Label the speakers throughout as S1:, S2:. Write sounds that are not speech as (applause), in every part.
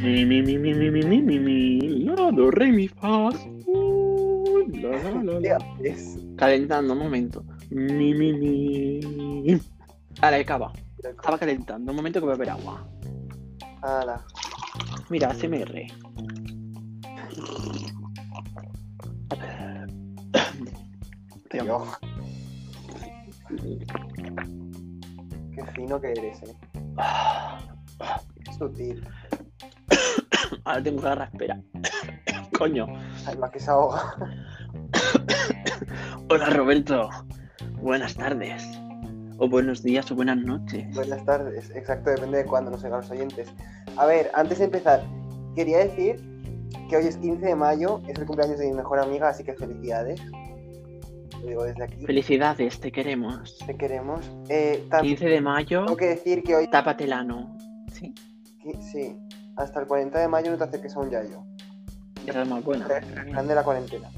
S1: Mi, mi, mi, mi, mi, mi, mi, mi, mi, la, do, re, mi, fa, sol, la, la, la. Calentando, un momento. Mi, mi, mi. Ahora, acaba. Estaba calentando, un momento que voy a beber agua.
S2: Ala.
S1: Mira, CMR. Pero.
S2: Qué fino que eres, eh. Sutil. (coughs)
S1: ahora tengo garra, espera. (coughs) Coño.
S2: Además que se ahoga. (coughs)
S1: Hola Roberto. Buenas tardes. O buenos días o buenas noches.
S2: Buenas tardes. Exacto, depende de cuándo nos oigan los oyentes. A ver, antes de empezar, quería decir que hoy es 15 de mayo, es el cumpleaños de mi mejor amiga, así que felicidades. Lo digo desde aquí.
S1: Felicidades, te queremos.
S2: Te queremos. Eh, también
S1: 15 de mayo,
S2: tengo que decir que hoy,
S1: tápatelano. ¿Sí?
S2: sí, hasta el 40 de mayo no te acerques a un yayo.
S1: Esa es más buena.
S2: Plan de la cuarentena.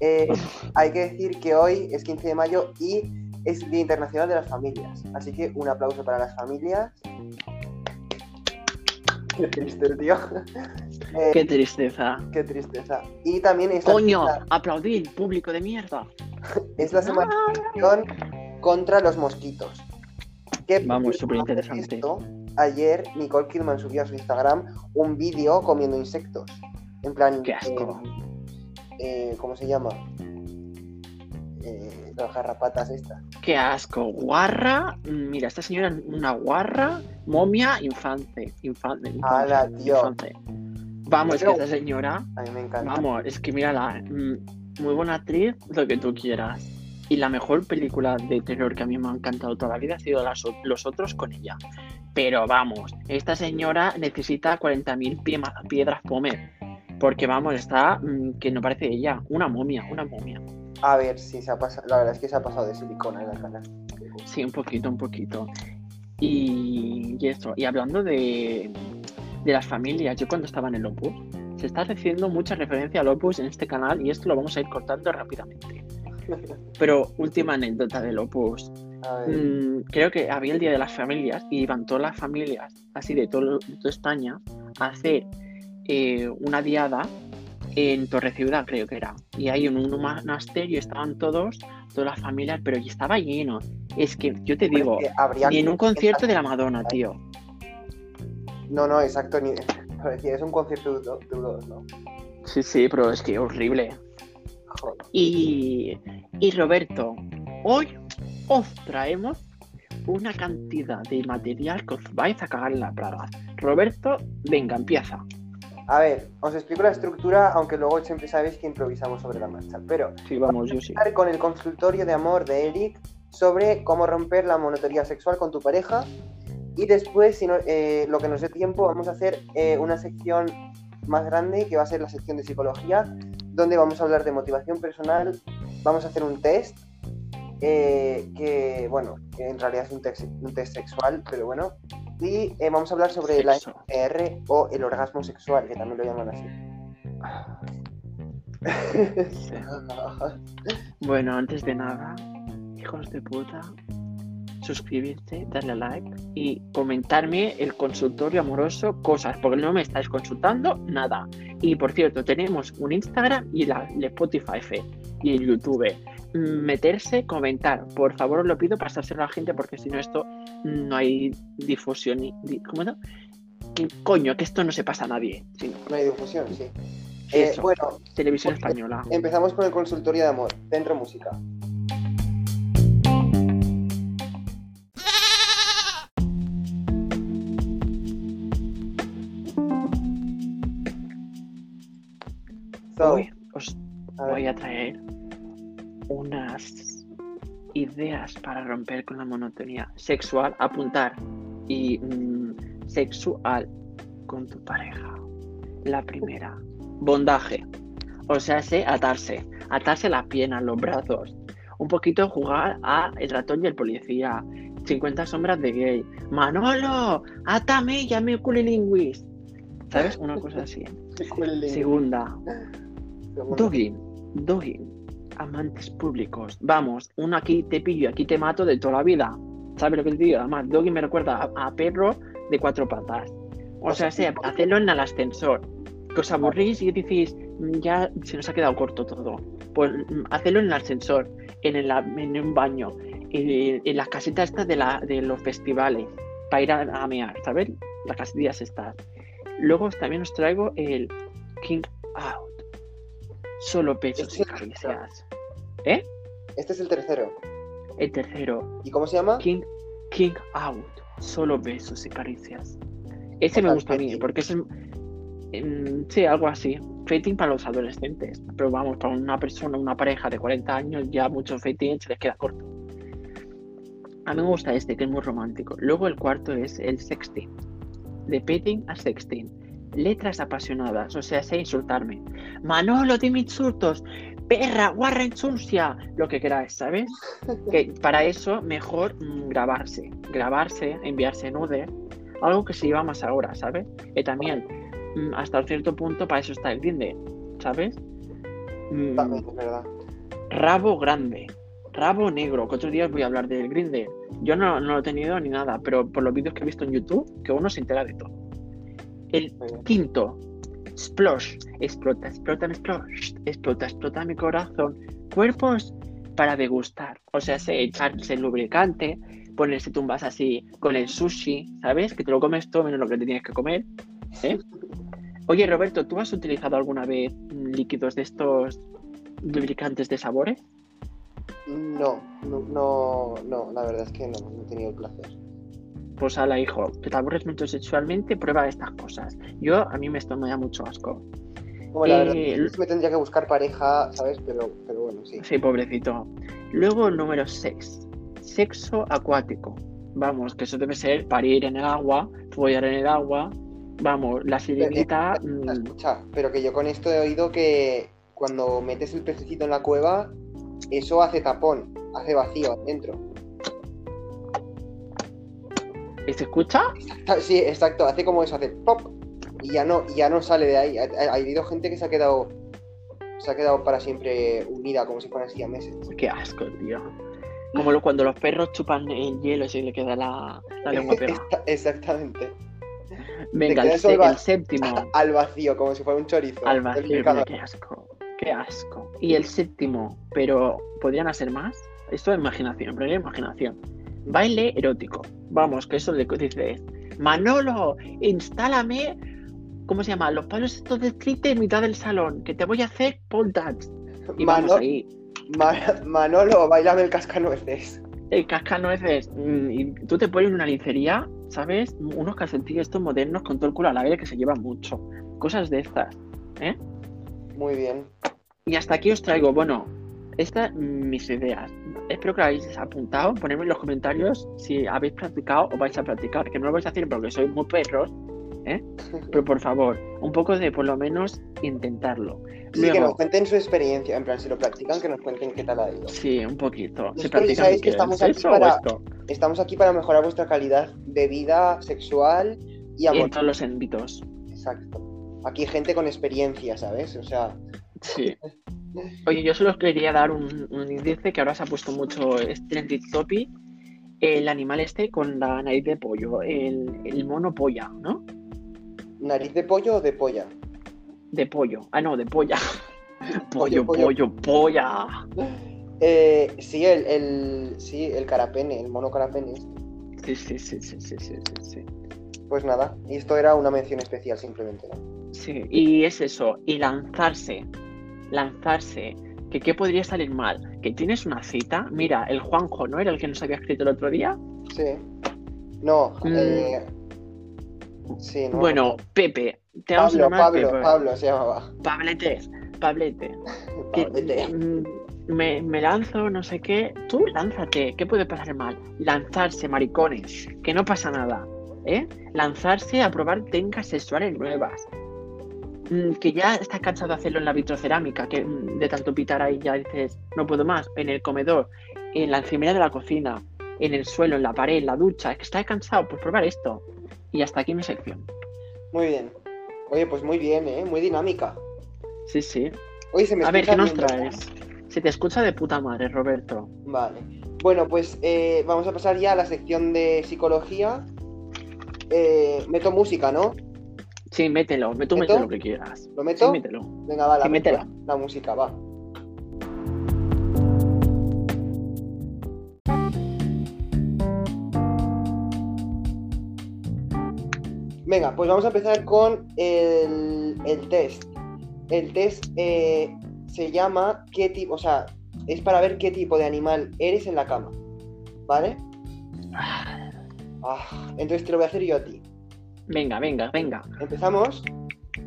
S2: Eh, (laughs) hay que decir que hoy es 15 de mayo y es Día Internacional de las Familias. Así que un aplauso para las familias. Qué triste, tío. (laughs) Eh,
S1: Qué tristeza.
S2: qué tristeza. Y también es
S1: Coño,
S2: la-
S1: aplaudir, público de mierda.
S2: Es la semana contra los mosquitos.
S1: Vamos,
S2: por
S1: superinteresante.
S2: esto, Ayer Nicole Kidman subió a su Instagram un vídeo comiendo insectos. En plan,
S1: Qué asco.
S2: eh, eh, ¿cómo se llama? Eh, las garrapatas estas.
S1: Qué asco. Guarra. Mira, esta señora es una guarra, momia, infante. Infante. infante,
S2: Ala, tío.
S1: infante. Vamos,
S2: Pero-
S1: que esta señora.
S2: A mí me encanta.
S1: Vamos, es que mírala. mm, Muy buena actriz, lo que tú quieras. Y la mejor película de terror que a mí me ha encantado toda la vida ha sido Las Los Otros con ella. Pero vamos, esta señora necesita 40.000 pie- piedras pomer. Porque vamos, está mm, que no parece ella. Una momia, una momia.
S2: A ver, sí, se ha pasado. La verdad es que se ha pasado de silicona en la cara.
S1: Sí, un poquito, un poquito. Y, y eso, y hablando de, de las familias, yo cuando estaba en el Opus, se está haciendo mucha referencia al Opus en este canal y esto lo vamos a ir cortando rápidamente. Pero última anécdota del Opus. Mm, creo que había el Día de las Familias y iban todas las familias, así de, todo, de toda España, a hacer eh, una diada en Torre Ciudad, creo que era. Y ahí en un monasterio estaban todos, todas las familias, pero y estaba lleno. Es que yo te digo, ni en un concierto de la Madonna, tío.
S2: No, no, exacto. Ni... (laughs) Parecía, es un concierto de de dos, ¿no?
S1: Sí, sí, pero es que horrible.
S2: Joder.
S1: Y, y Roberto, hoy os traemos una cantidad de material que os vais a cagar en la plaga. Roberto, venga, empieza.
S2: A ver, os explico la estructura, aunque luego siempre sabéis que improvisamos sobre la marcha. Pero
S1: Sí, vamos, yo sí.
S2: empezar con el consultorio de amor de Eric sobre cómo romper la monotonía sexual con tu pareja. Y después, si no- eh, lo que nos dé tiempo, vamos a hacer eh, una sección más grande que va a ser la sección de psicología, donde vamos a hablar de motivación personal. Vamos a hacer un test eh, que, bueno, que en realidad es un test, un test sexual, pero bueno. Y eh, vamos a hablar sobre la
S1: Sexo.
S2: R o el orgasmo sexual, que también lo llaman así. (laughs) (laughs)
S1: Bueno, antes de nada, hijos de puta, suscribirte, darle a like y comentarme el consultorio amoroso cosas, porque no me estáis consultando nada. Y por cierto, tenemos un Instagram y la, el Spotify fe, y el YouTube. Meterse, comentar, por favor os lo pido pasárselo a la gente porque si no esto no hay difusión ni ¿cómo no? Que, Coño, que esto no se pasa a nadie. sino
S2: No hay difusión, sí. Eh, bueno,
S1: televisión
S2: Pues,
S1: española.
S2: empezamos con el consultorio de amor. Centro Música.
S1: Ideas para romper con la monotonía sexual, apuntar y mm, sexual con tu pareja. La primera, bondaje. O sea, sé atarse, atarse las piernas, los brazos. Un poquito jugar a el ratón y el policía. 50 sombras de gay. Manolo, átame, ya me culilingüis. ¿Sabes? Una cosa así. (laughs) Segunda. Dogging, dogging, amantes públicos. Vamos, uno aquí te pillo, aquí te mato de toda la vida. ¿Sabes lo que te digo? Además, doggy me recuerda a, perro de cuatro patas. O sea, sea, hacerlo en el ascensor. Que os aburrís y decís, "Mm, ya se nos ha quedado corto todo. Pues mm, hacerlo en el ascensor, en, el, en un baño, en, las casitas estas de, la, de los festivales, para ir a, a mear, ¿sabes? Las casillas estas. Luego también os traigo el King Out. Solo pechos
S2: Ese
S1: y caricias. ¿Eh?
S2: Este es el tercero.
S1: El tercero,
S2: ¿Y cómo se llama?
S1: King, King Out. Solo besos y caricias. Ese
S2: O
S1: me gusta a mí, porque es. sí, algo así. Fating para los adolescentes. Pero vamos, para una persona, una pareja de 40 años, ya mucho fating se les queda corto. A mí me gusta este, que es muy romántico. Luego el cuarto es el sexting. De petting a sexting. Letras apasionadas, o sea, sé insultarme. Manolo, dime insultos. Perra, guarra, insulsia. Lo que queráis, ¿sabes? (laughs) Que para eso mejor grabarse. Grabarse, enviarse nude. Algo que se lleva más ahora, ¿sabes? Y también, mm, hasta cierto punto, para eso está el Grindr, ¿sabes? Mm,
S2: También, es verdad.
S1: Rabo grande, rabo negro, que otro día os voy a hablar del Grindr. Yo no, no lo he tenido ni nada, pero por los vídeos que he visto en YouTube, que uno se entera de todo. El quinto, Splosh, explota, explota, explosh, explota, explota mi corazón. Cuerpos para degustar, o sea, se echarse el lubricante, ponerse tumbas así con el sushi, ¿sabes? Que te lo comes todo menos lo que te tienes que comer. ¿eh? Oye, Roberto, ¿tú has utilizado alguna vez líquidos de estos lubricantes de sabores?
S2: No, no, no, no, la verdad es que no, no he tenido el placer.
S1: Pues ala, hijo, que te aburres mucho sexualmente, prueba estas cosas. Yo, a mí me, esto me da mucho asco.
S2: Bueno, la
S1: Eh,
S2: verdad me tendría que buscar pareja, ¿sabes? Pero, pero bueno, sí.
S1: Sí, pobrecito. Luego, número 6. Sexo acuático. Vamos, que eso debe ser parir en el agua, follar en el agua. Vamos, la sirenita. mm,
S2: Escucha, pero que yo con esto he oído que cuando metes el pececito en la cueva, eso hace tapón, hace vacío adentro.
S1: ¿Se escucha? (laughs)
S2: Sí, exacto, hace como eso, hace pop y ya no, y ya no sale de ahí. Ha, ha- ha habido gente que se ha quedado se ha quedado para siempre unida, como si fueran así a meses.
S1: Qué asco, tío. Como lo- cuando los perros chupan el hielo y se le queda la, la lengua (laughs) pegada.
S2: Exactamente.
S1: Venga, el, el séptimo. (laughs)
S2: Al vacío, como si fuera un chorizo.
S1: Al vacío, mira, qué asco. Qué asco. Y el séptimo, pero ¿podrían hacer más? Esto es imaginación, pero es imaginación. Baile erótico. Vamos, que eso le dices, Manolo, instálame, ¿cómo se llama? Los palos estos de street en mitad del salón, que te voy a hacer pole dance. Y vamos
S2: Mano-
S1: ahí.
S2: Ma- Manolo, bailame el cascanueces.
S1: El cascanueces. mm, Y tú te pones una lincería, ¿sabes? Unos calcetines estos modernos con todo el culo al aire que se llevan mucho. Cosas de estas.
S2: Muy bien.
S1: Y hasta aquí os traigo, bueno, estas mis ideas. Espero que lo hayáis apuntado. Ponedme en los comentarios si habéis practicado o vais a practicar. Que no lo vais a hacer porque sois muy perros, ¿eh? Pero por favor, un poco de por lo menos intentarlo.
S2: Sí, que nos
S1: Luego,
S2: cuenten su experiencia, en plan, si lo practican, que nos cuenten qué tal ha ido.
S1: sí, un poquito. Si
S2: sabéis que estamos aquí
S1: ¿Sexo o
S2: para-? Estamos aquí para mejorar vuestra calidad de vida sexual y
S1: Y en
S2: amor.
S1: todos los ámbitos.
S2: Exacto. Aquí hay gente con experiencia, ¿sabes? O sea,
S1: Sí. Oye, yo solo quería dar un, un índice que ahora se ha puesto mucho es trending topic. El animal este con la nariz de pollo, el, el mono polla, ¿no?
S2: nariz de pollo o de polla.
S1: De pollo. Ah, no, de polla. (laughs) Pollo,
S2: Pollo,
S1: pollo, polla.
S2: Eh, sí, el, el, sí, el carapene, el mono carapene.
S1: Sí, sí, sí, sí, sí, sí, sí, sí.
S2: Pues nada, y esto era una mención especial simplemente, ¿no?
S1: Sí, y es eso, y lanzarse, lanzarse, que qué podría salir mal, que tienes una cita, mira, el Juanjo, ¿no era el que nos había escrito el otro día?
S2: Sí. No,
S1: Mm.
S2: eh, sí, no.
S1: Bueno, Pepe, te vamos a
S2: Pablo,
S1: llamar
S2: Pablo,
S1: Pepe.
S2: Pablo se llamaba.
S1: Pablete, Pablete. (laughs)
S2: Pablete.
S1: me, me lanzo, no sé qué. Tú lánzate, ¿qué puede pasar mal? Lanzarse, maricones, que no pasa nada. ¿eh? Lanzarse a probar técnicas sexuales nuevas. Mm, que ya estás cansado de hacerlo en la vitrocerámica, que mm, de tanto pitar ahí ya dices, no puedo más. En el comedor, en la encimera de la cocina, en el suelo, en la pared, en la ducha. Es que estás cansado, pues probar esto. Y hasta aquí mi sección.
S2: Muy bien. Oye, pues muy bien, ¿eh? Muy dinámica.
S1: Sí, sí.
S2: Oye, se me
S1: A ver, ¿qué nos traes? Se te escucha de puta madre, Roberto.
S2: Vale. Bueno, pues eh, vamos a pasar ya a la sección de psicología. Eh, meto música, ¿no?
S1: Sí, mételo, tú
S2: ¿Meto?
S1: mete lo que quieras.
S2: ¿Lo meto?
S1: Sí, mételo.
S2: Venga, va, la,
S1: Sí, métela.
S2: música, la música, va. Venga, pues vamos a empezar con el, el test. El test eh, se llama qué tipo, o sea, es para ver qué tipo de animal eres en la cama. ¿Vale? Ah, entonces te lo voy a hacer yo a ti.
S1: Venga, venga, venga.
S2: ¿Empezamos?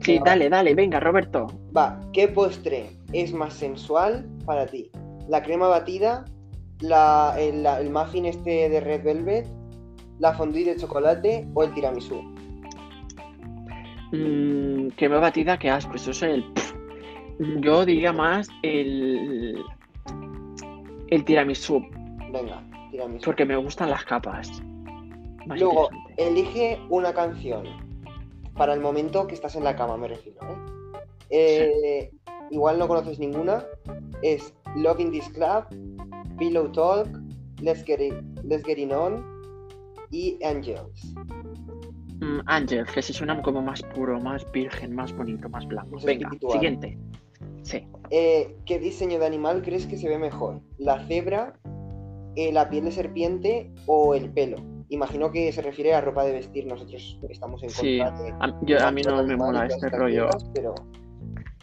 S1: Sí,
S2: Venga, va.
S1: dale, dale, venga, Roberto.
S2: Va, ¿qué postre es más sensual para ti? ¿La crema batida? La, el, la- el muffin este de Red Velvet? ¿La fondue de chocolate o el tiramisú?
S1: Mm, me batida, que asco. Eso es el. Yo diría más el. El tiramisú,
S2: Venga, tiramisú.
S1: porque me gustan las capas. Más
S2: Luego. Elige una canción para el momento que estás en la cama, me refiero. ¿eh? Eh, igual no conoces ninguna. Es Love in This Club, Pillow Talk, Let's Get It, Let's Get It On y Angels.
S1: Mm, Ángel, que se suena como más puro, más virgen, más bonito, más blanco.
S2: Más
S1: Venga,
S2: espiritual.
S1: siguiente. Sí.
S2: Eh, ¿Qué diseño de animal crees que se ve mejor? ¿La cebra, eh, la piel de serpiente o el pelo? Imagino que se refiere a ropa de vestir. Nosotros estamos en
S1: Sí,
S2: contra de.
S1: A, yo- a mí no me mola este rollo.
S2: pero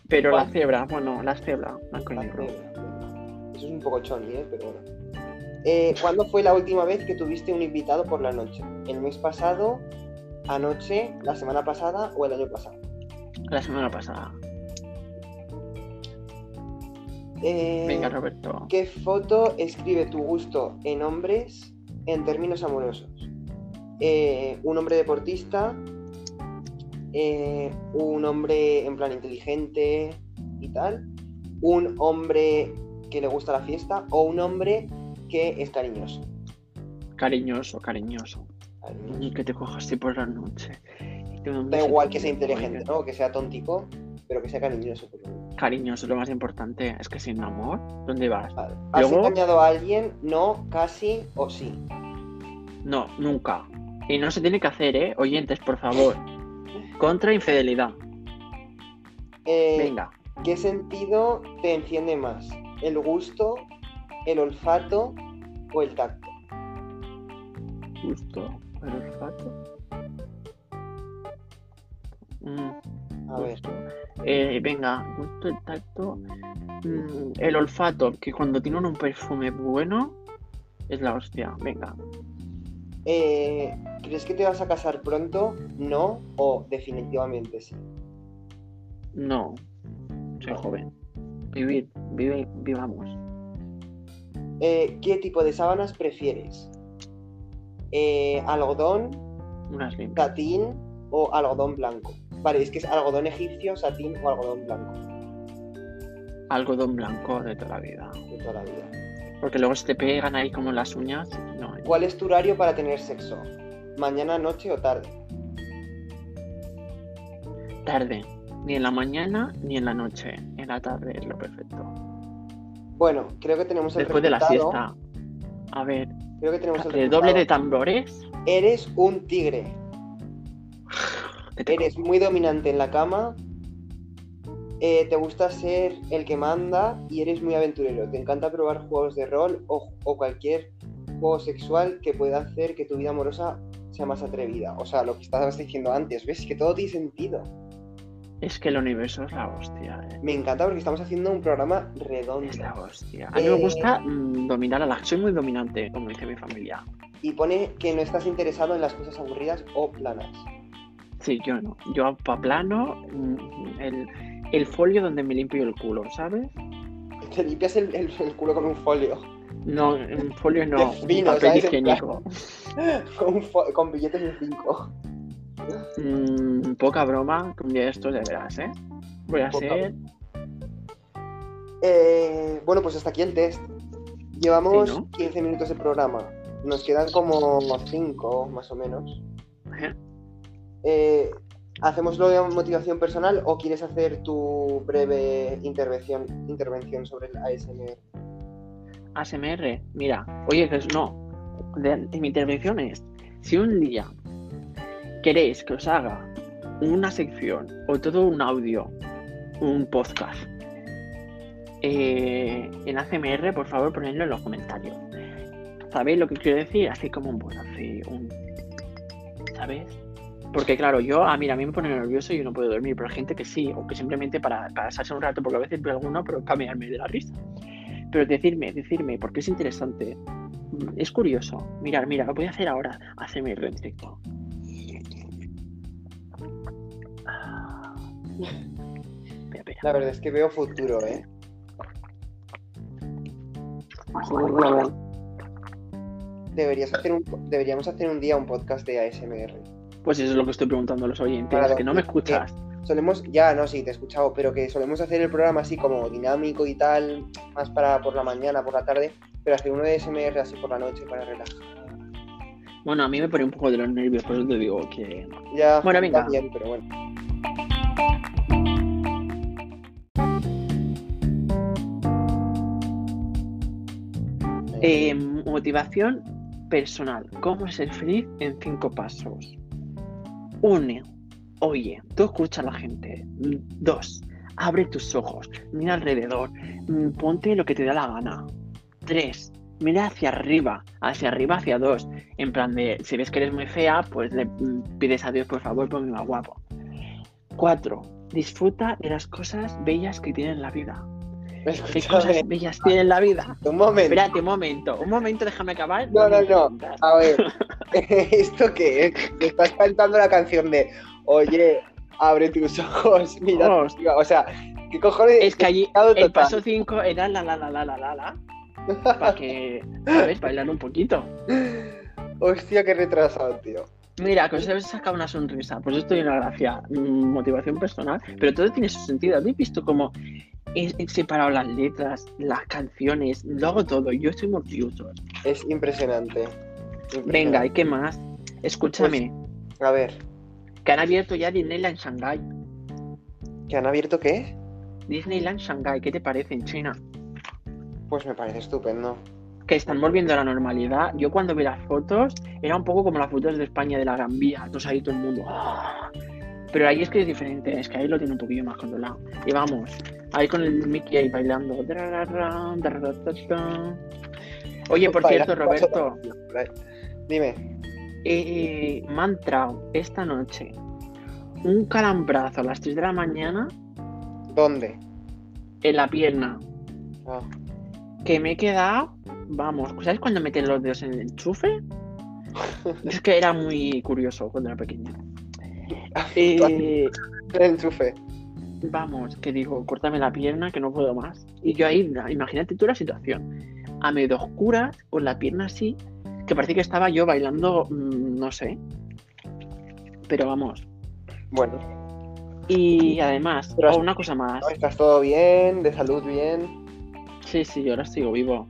S1: Pero la cebra, bueno, la cebra, blanco y negro.
S2: Eso es un poco choni, ¿eh? Pero bueno. Eh, ¿Cuándo fue la última vez que tuviste un invitado por la noche? ¿El mes pasado, anoche, la semana pasada o el año pasado?
S1: La semana pasada.
S2: Eh,
S1: Venga, Roberto.
S2: ¿Qué foto escribe tu gusto en hombres en términos amorosos? Eh, un hombre deportista, eh, un hombre en plan inteligente y tal, un hombre que le gusta la fiesta o un hombre que es cariñoso.
S1: Cariñoso, cariñoso.
S2: Cariñoso.
S1: Y que te cojas así por la noche.
S2: Da igual que sea inteligente. ¿no? Que sea tontico, pero que sea cariñoso. por lo menos.
S1: Cariñoso, lo más importante. Es que sin amor, ¿dónde vas?
S2: Vale. ¿Has
S1: Luego-
S2: engañado a alguien? No, casi o sí.
S1: No, nunca. Y no se tiene que hacer, ¿eh? Oyentes, por favor. Contra infidelidad.
S2: Eh,
S1: Venga.
S2: ¿Qué sentido te enciende más? ¿El gusto, el olfato o el tacto?
S1: Gusto. El olfato. Mm,
S2: A ver.
S1: Eh, venga, gusto, el tacto. Mm, el olfato, que cuando tienen un perfume bueno, es la hostia. Venga.
S2: eh, ¿crees que te vas a casar pronto? ¿No? ¿O definitivamente sí?
S1: No. Soy joven. Vivir, vive, vivamos.
S2: Eh, ¿Qué tipo de sábanas prefieres? Eh, ¿Algodón,
S1: Unas limpias.
S2: satín o algodón blanco? Vale, es que es algodón egipcio, satín o algodón blanco
S1: Algodón blanco de toda la vida.
S2: de toda la vida.
S1: Porque luego se te pegan ahí como las uñas. No,
S2: ¿Cuál es tu horario para tener sexo? ¿Mañana, noche o tarde?
S1: tarde. Ni en la mañana ni en la noche. En la tarde es lo perfecto.
S2: Bueno, creo que tenemos el
S1: Después de la siesta. A ver,
S2: Creo que tenemos el
S1: el doble de tambores.
S2: Eres un tigre. Eres muy dominante en la cama. eh, te gusta ser el que manda y eres muy aventurero. Te encanta probar juegos de rol o, o cualquier juego sexual que pueda hacer que tu vida amorosa sea más atrevida. O sea, lo que estabas diciendo antes, ¿ves? Que todo tiene sentido.
S1: Es que el universo es la hostia. eh.
S2: Me encanta porque estamos haciendo un programa redondo.
S1: Es la hostia. A mí
S2: Eh,
S1: me gusta mm, dominar a la. Soy muy dominante, como dice mi familia.
S2: Y pone que no estás interesado en las cosas aburridas o planas.
S1: Sí, yo no. Yo pa' plano, mm, el, el folio donde me limpio el culo, ¿sabes?
S2: Te limpias el, el- el culo con un folio.
S1: No, un folio no,
S2: Qué
S1: un
S2: fino,
S1: papel higiénico. (laughs)
S2: Con, con billetes de 5.
S1: Mm, poca broma, un día de veras, ¿eh? Voy a
S2: Poca
S1: ser.
S2: Eh, bueno, pues hasta aquí el test. Llevamos
S1: Sí, ¿no?
S2: 15 minutos de programa. Nos quedan como 5 más o menos.
S1: ¿Eh?
S2: ¿Hacemos lo de motivación personal o quieres hacer tu breve intervención, sobre el ASMR?
S1: ASMR. Mira, oye, que es- no. Mi intervención es: si un día queréis que os haga una sección o todo un audio, un podcast eh, en ACMR, por favor, ponedlo en los comentarios. ¿Sabéis lo que quiero decir? Así como un pues, así, un. ¿Sabes? Porque claro, yo, ah, mira, a mí me pone nervioso y yo no puedo dormir, pero hay gente que sí, o que simplemente para, pasarse un rato, porque a veces veo alguno, pero para mearme de la risa. Pero decirme, decirme, porque es interesante. Mm, Es curioso. Mirar, mira, lo voy a hacer ahora, hacerme en directo. Espera, espera.
S2: La verdad es que veo futuro, ¿eh? Deberías hacer un, deberíamos hacer un día un podcast de ASMR.
S1: Pues eso es lo que estoy preguntando a los oyentes, que no me escuchas.
S2: Solemos, ya, no, sí, te he escuchado, pero que solemos hacer el programa así como dinámico y tal, más para por la mañana, por la tarde, pero hacer uno de ASMR así por la noche para relajar.
S1: Bueno, a mí me pone un poco de los nervios, por eso te digo que.
S2: Ya,
S1: Bueno, venga.
S2: también, pero bueno.
S1: Eh, motivación personal. ¿Cómo ser feliz en cinco pasos? Uno, oye, tú escucha a la gente. Dos, abre tus ojos, mira alrededor, mm, ponte lo que te da la gana. Tres, mira hacia arriba, hacia arriba, hacia dos. En plan de, si ves que eres muy fea, pues le mm, pides a Dios, por favor, ponme más guapo. Cuatro, disfruta de las cosas bellas que tiene la vida. ¿Qué cosas bellas tiene la vida?
S2: un momento.
S1: Espérate un momento, un momento, déjame acabar.
S2: No, no, no. A ver, (laughs) ¿esto qué es? Te estás cantando la canción de Oye, abre tus ojos, mira.
S1: Oh.
S2: arriba". O sea, ¿qué cojones?
S1: Es que allí el
S2: total.
S1: paso 5 era la la la la la la la. Para que, ¿sabes? Bailar un poquito.
S2: Hostia, qué retrasado, tío.
S1: Mira, que os habéis sacado una sonrisa. Pues esto tiene una gracia. mm, Motivación personal. Pero todo tiene su sentido. ¿Habéis visto cómo he, separado las letras, las canciones? Lo hago todo. Yo estoy muy orgulloso.
S2: Es impresionante.
S1: Venga, ¿y qué más? Escúchame.
S2: A ver,
S1: Que han abierto ya Disneyland Shanghai.
S2: ¿que han abierto qué?
S1: Disneyland Shanghai, ¿qué te parece en China?
S2: Pues me parece estupendo.
S1: que están volviendo a la normalidad. Yo cuando vi las fotos, era un poco como las fotos de España de la Gran Vía, entonces ahí todo el mundo. ¡ah! Pero ahí es que es diferente, es que ahí lo tiene un poquillo más controlado. Y vamos, ahí con el Mickey ahí bailando. Oye, por cierto, Roberto,
S2: Dime.
S1: eh, me ha entrado esta noche un calambrazo a las 3 de la mañana
S2: ¿Dónde?
S1: en la pierna.
S2: Ah,
S1: que me he quedado, vamos, ¿sabes cuando meten los dedos en el enchufe? (laughs) Es que era muy curioso cuando era pequeño. (laughs) Eh,
S2: el enchufe.
S1: vamos, que digo, córtame la pierna que no puedo más. Y yo ahí, imagínate tú la situación, a medio oscuras, con la pierna así, que parecía que estaba yo bailando, mm, no sé. Pero vamos.
S2: Bueno,
S1: Y además,
S2: Pero has-
S1: una cosa más.
S2: ¿no? ¿estás todo bien? ¿De salud bien?
S1: Sí, sí, yo ahora sigo vivo.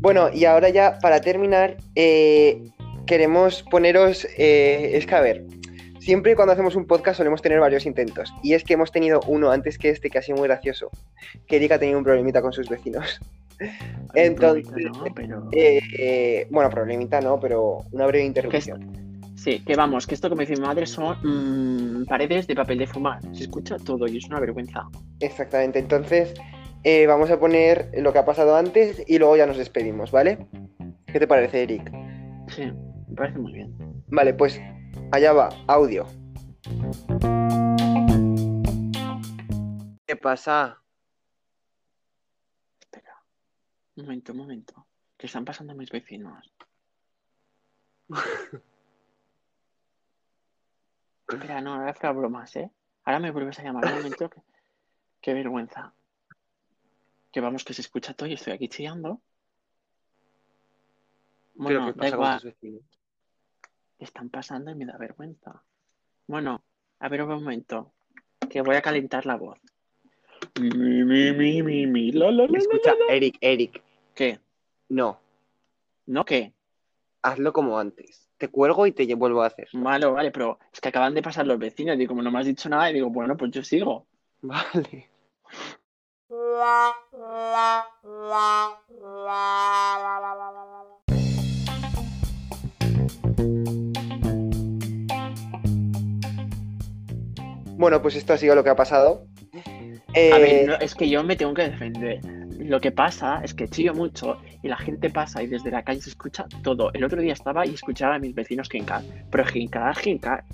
S2: Bueno, y ahora ya para terminar, eh, queremos poneros, eh, es que a ver, siempre cuando hacemos un podcast solemos tener varios intentos, y es que hemos tenido uno antes que este que ha sido muy gracioso, que Erika ha tenido un problemita con sus vecinos. (laughs) Entonces,
S1: problemita, ¿no? Pero...
S2: Eh, eh, bueno, problemita no, pero una breve interrupción.
S1: Sí, que vamos, que esto como dice mi madre son mm, paredes de papel de fumar. Se escucha todo y es una vergüenza.
S2: Exactamente, entonces eh, vamos a poner lo que ha pasado antes y luego ya nos despedimos, ¿vale? ¿Qué te parece, Eric?
S1: Sí, me parece muy bien.
S2: Vale, pues allá va, audio. ¿Qué pasa?
S1: Espera. Un momento, un momento. ¿Qué están pasando mis vecinos? (laughs) Espera, no, ahora fuera bromas, ¿eh? Ahora me vuelves a llamar un momento. que- Qué vergüenza. Que vamos, que se escucha todo y estoy aquí chillando. Bueno, da igual. Están pasando y me da vergüenza. Bueno, a ver un momento, que voy a calentar la voz. Mi, mi, mi, mi, mi, la, la, la, la,
S2: Escucha,
S1: la, la.
S2: Eric, Eric,
S1: ¿Qué?
S2: no,
S1: ¿No qué?
S2: hazlo como antes. te cuelgo y te vuelvo a hacer.
S1: Vale, vale, pero es que acaban de pasar los vecinos y como no me has dicho nada, y digo, bueno, pues yo sigo.
S2: Vale. (laughs) Bueno, pues esto ha sido lo que ha pasado.
S1: A
S2: Eh,
S1: ver, no, es que yo me tengo que defender. Lo que pasa es que chillo mucho y la gente pasa y desde la calle se escucha todo. El otro día estaba y escuchaba a mis vecinos jincar, pero jincar, jincar.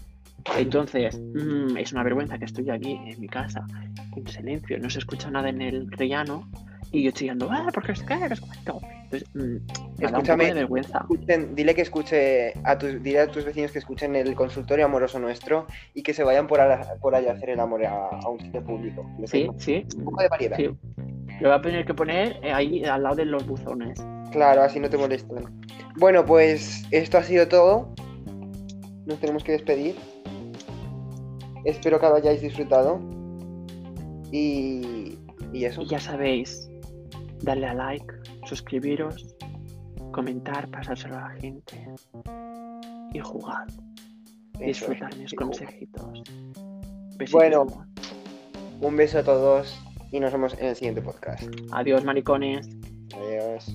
S1: Entonces, mm, es una vergüenza que estoy aquí en mi casa, en silencio, no se escucha nada en el rellano y yo chillando, ah, porque es que es cuento. Entonces, mm,
S2: Escúchame.
S1: de vergüenza.
S2: escuchen- dile que escuche a tus, dile a tus vecinos que escuchen el consultorio amoroso nuestro y que se vayan por, ala- por allá a hacer el amor a, a un sitio público. Les
S1: Sí, sí,
S2: Un poco de variedad.
S1: sí. Lo voy a tener que poner eh, ahí al lado de los buzones.
S2: Claro, así no te molestan. Bueno, pues esto ha sido todo. Nos tenemos que despedir. Espero que lo hayáis disfrutado. Y, y eso.
S1: Y ya sabéis, darle a like, suscribiros, comentar, pasárselo a la gente y jugar.
S2: Eso
S1: Disfrutar
S2: es.
S1: mis consejitos. Besitos,
S2: Bueno. Un beso a todos y nos vemos en el siguiente podcast.
S1: Adiós, maricones.
S2: Adiós.